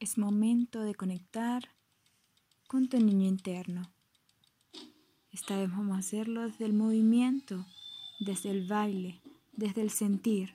Es momento de conectar con tu niño interno. Esta vez vamos a hacerlo desde el movimiento, desde el baile, desde el sentir.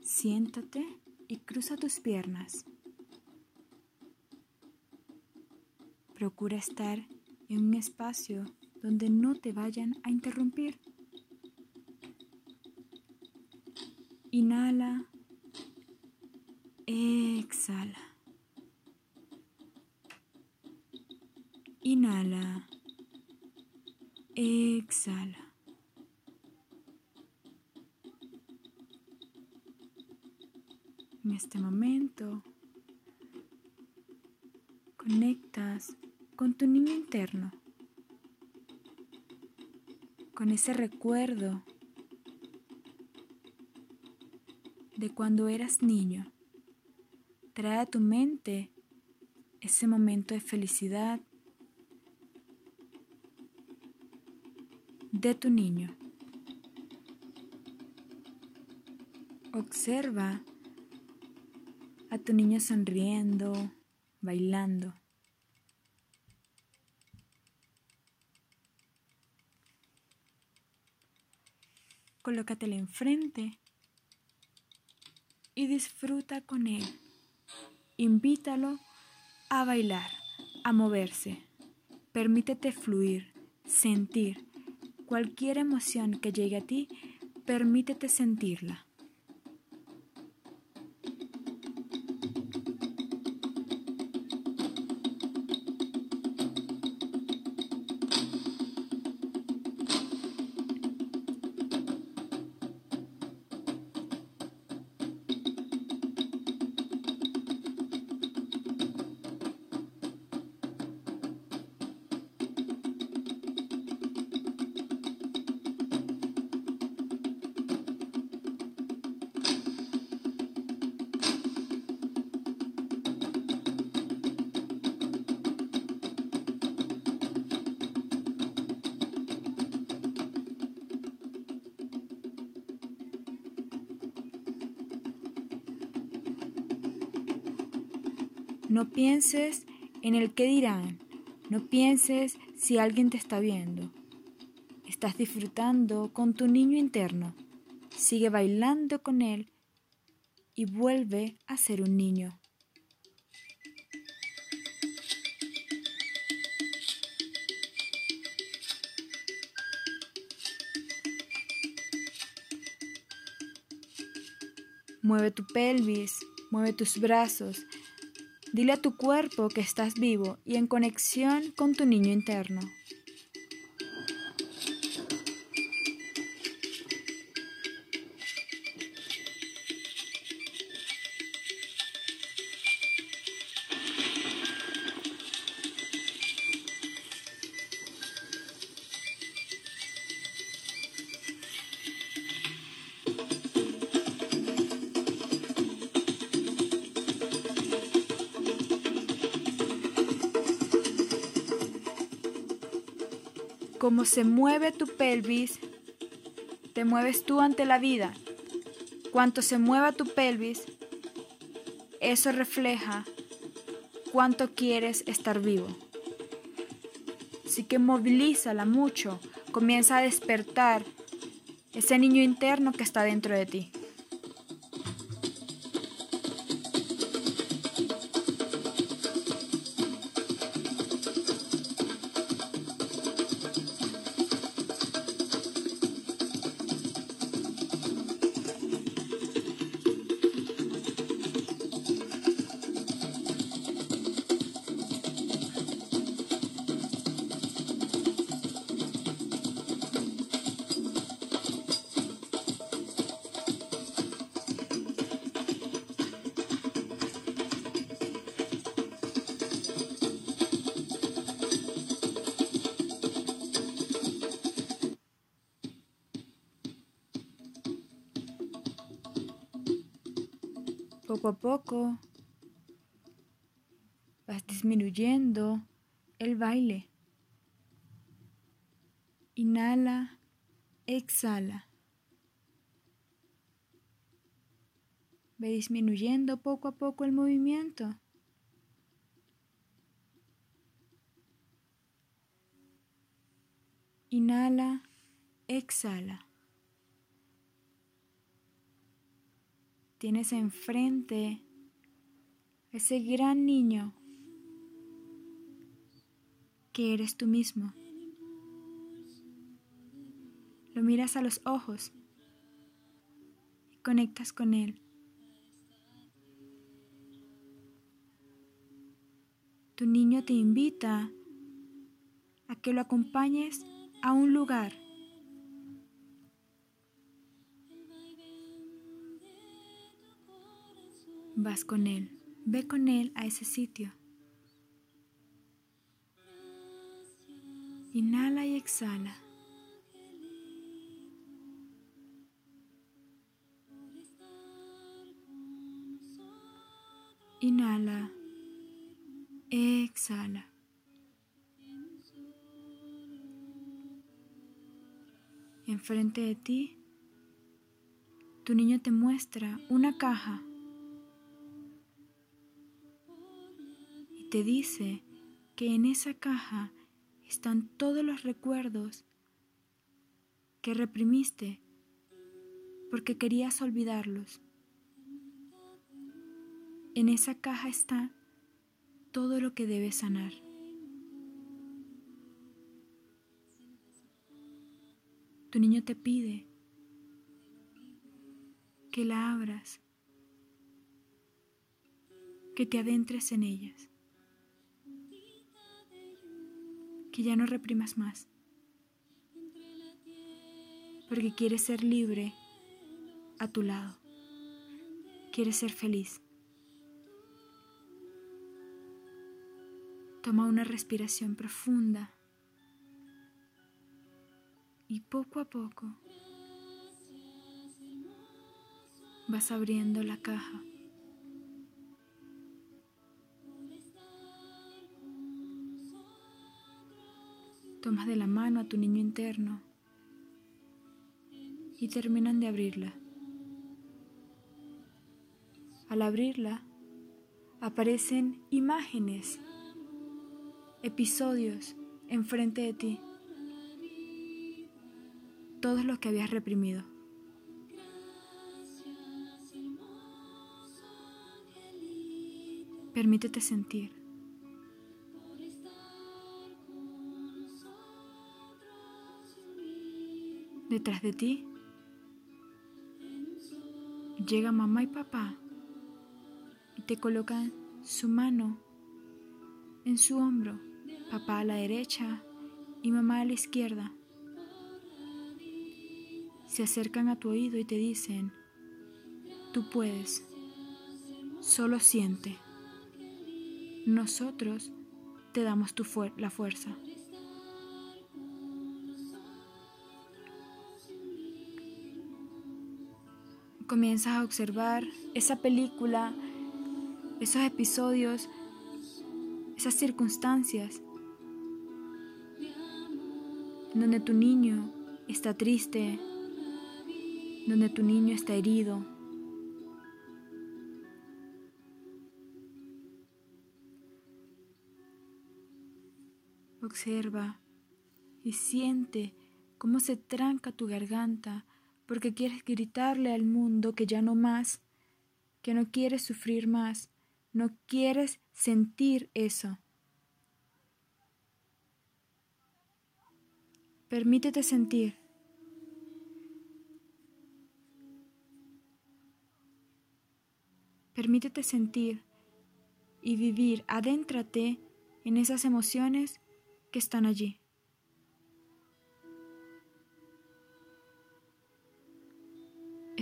Siéntate y cruza tus piernas. Procura estar en un espacio donde no te vayan a interrumpir. Inhala. Exhala. Inhala. Exhala. En este momento conectas con tu niño interno, con ese recuerdo de cuando eras niño. Trae a tu mente ese momento de felicidad de tu niño. Observa a tu niño sonriendo, bailando. Colócatele enfrente y disfruta con él. Invítalo a bailar, a moverse. Permítete fluir, sentir. Cualquier emoción que llegue a ti, permítete sentirla. No pienses en el que dirán, no pienses si alguien te está viendo. Estás disfrutando con tu niño interno. Sigue bailando con él y vuelve a ser un niño. Mueve tu pelvis, mueve tus brazos, Dile a tu cuerpo que estás vivo y en conexión con tu niño interno. Como se mueve tu pelvis, te mueves tú ante la vida. Cuanto se mueva tu pelvis, eso refleja cuánto quieres estar vivo. Así que movilízala mucho, comienza a despertar ese niño interno que está dentro de ti. Poco a poco vas disminuyendo el baile. Inhala, exhala. Ve disminuyendo poco a poco el movimiento. Inhala, exhala. Tienes enfrente ese gran niño que eres tú mismo. Lo miras a los ojos y conectas con él. Tu niño te invita a que lo acompañes a un lugar. Vas con él, ve con él a ese sitio. Inhala y exhala. Inhala, exhala. Enfrente de ti, tu niño te muestra una caja te dice que en esa caja están todos los recuerdos que reprimiste porque querías olvidarlos. En esa caja está todo lo que debes sanar. Tu niño te pide que la abras, que te adentres en ellas, que ya no reprimas más, porque quieres ser libre a tu lado, quieres ser feliz. Toma una respiración profunda y poco a poco vas abriendo la caja. Tomas de la mano a tu niño interno y terminan de abrirla. Al abrirla aparecen imágenes, episodios enfrente de ti todo lo que habías reprimido. Permítete sentir. Detrás de ti llega mamá y papá y te colocan su mano en su hombro, papá a la derecha y mamá a la izquierda se acercan a tu oído y te dicen, tú puedes, solo siente. Nosotros te damos la fuerza. Comienzas a observar esa película, esos episodios, esas circunstancias donde tu niño está triste, donde tu niño está herido. Observa y siente cómo se tranca tu garganta porque quieres gritarle al mundo que ya no más, que no quieres sufrir más, no quieres sentir eso. Permítete sentir. Permítete sentir y vivir, adéntrate en esas emociones que están allí.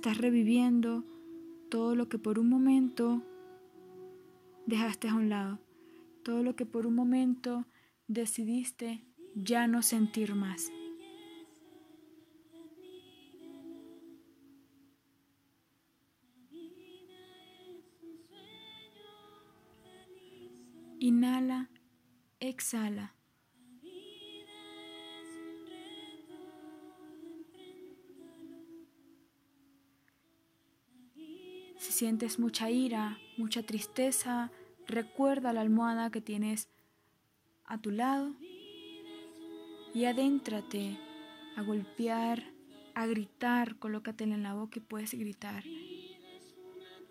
Estás reviviendo todo lo que por un momento dejaste a un lado, todo lo que por un momento decidiste ya no sentir más. Inhala, exhala. Se sientes mucha ira, mucha tristeza, recuerda la almohada que tienes a tu lado y adéntrate a golpear, a gritar, colócatela en la boca y puedes gritar.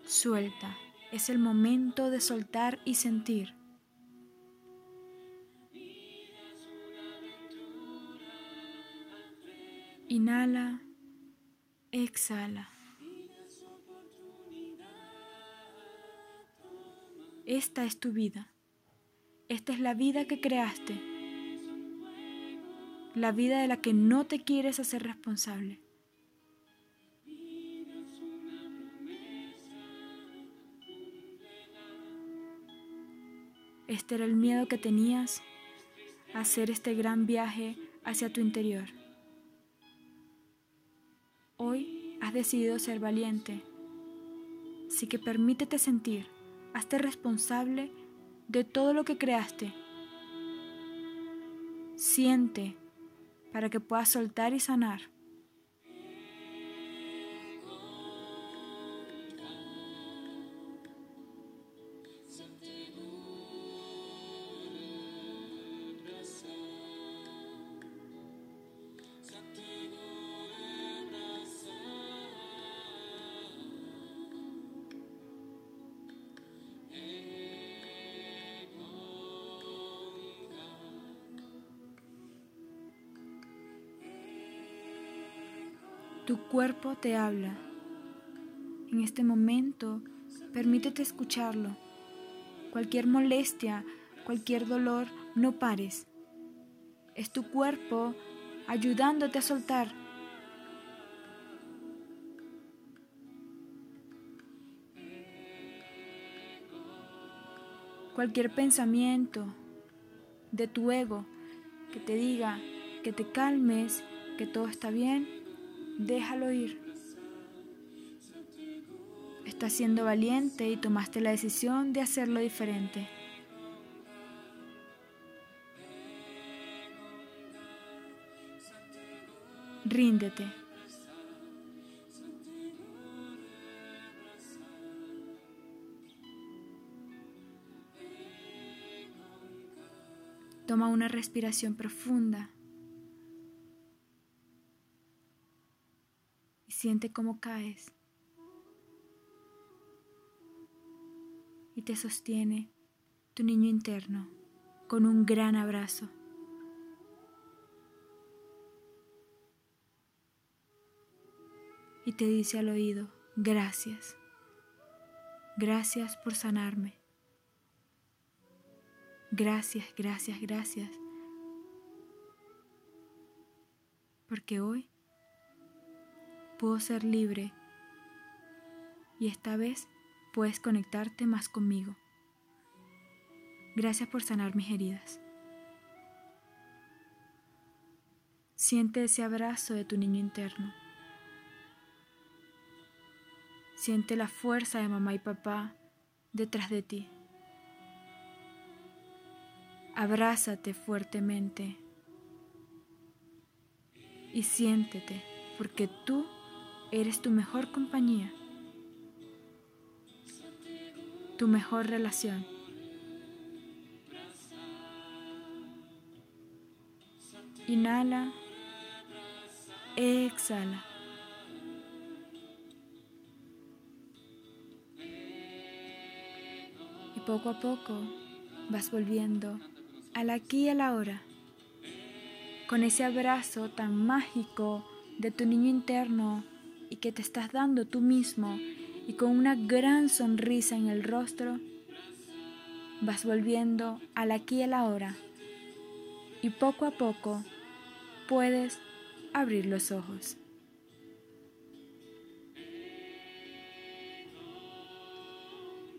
Suelta, es el momento de soltar y sentir. Inhala, exhala. Esta es tu vida. Esta es la vida que creaste. La vida de la que no te quieres hacer responsable. Este era el miedo que tenías a hacer este gran viaje hacia tu interior. Hoy has decidido ser valiente, así que permítete sentir Hazte responsable de todo lo que creaste. Siente para que puedas soltar y sanar. Tu cuerpo te habla. En este momento, permítete escucharlo. Cualquier molestia, cualquier dolor, no pares. Es tu cuerpo ayudándote a soltar. Cualquier pensamiento de tu ego que te diga que te calmes, que todo está bien, déjalo ir. Estás siendo valiente y tomaste la decisión de hacerlo diferente. Ríndete. Toma una respiración profunda. Siente cómo caes y te sostiene tu niño interno con un gran abrazo. Y te dice al oído, gracias, gracias por sanarme. Gracias, gracias, gracias. Porque hoy puedo ser libre y esta vez puedes conectarte más conmigo. Gracias por sanar mis heridas. Siente ese abrazo de tu niño interno. Siente la fuerza de mamá y papá detrás de ti. Abrázate fuertemente y siéntete porque tú eres tu mejor compañía, tu mejor relación. Inhala, exhala. Y poco a poco vas volviendo al aquí y a la hora, con ese abrazo tan mágico de tu niño interno y que te estás dando tú mismo y con una gran sonrisa en el rostro, vas volviendo al aquí y a la hora y poco a poco puedes abrir los ojos.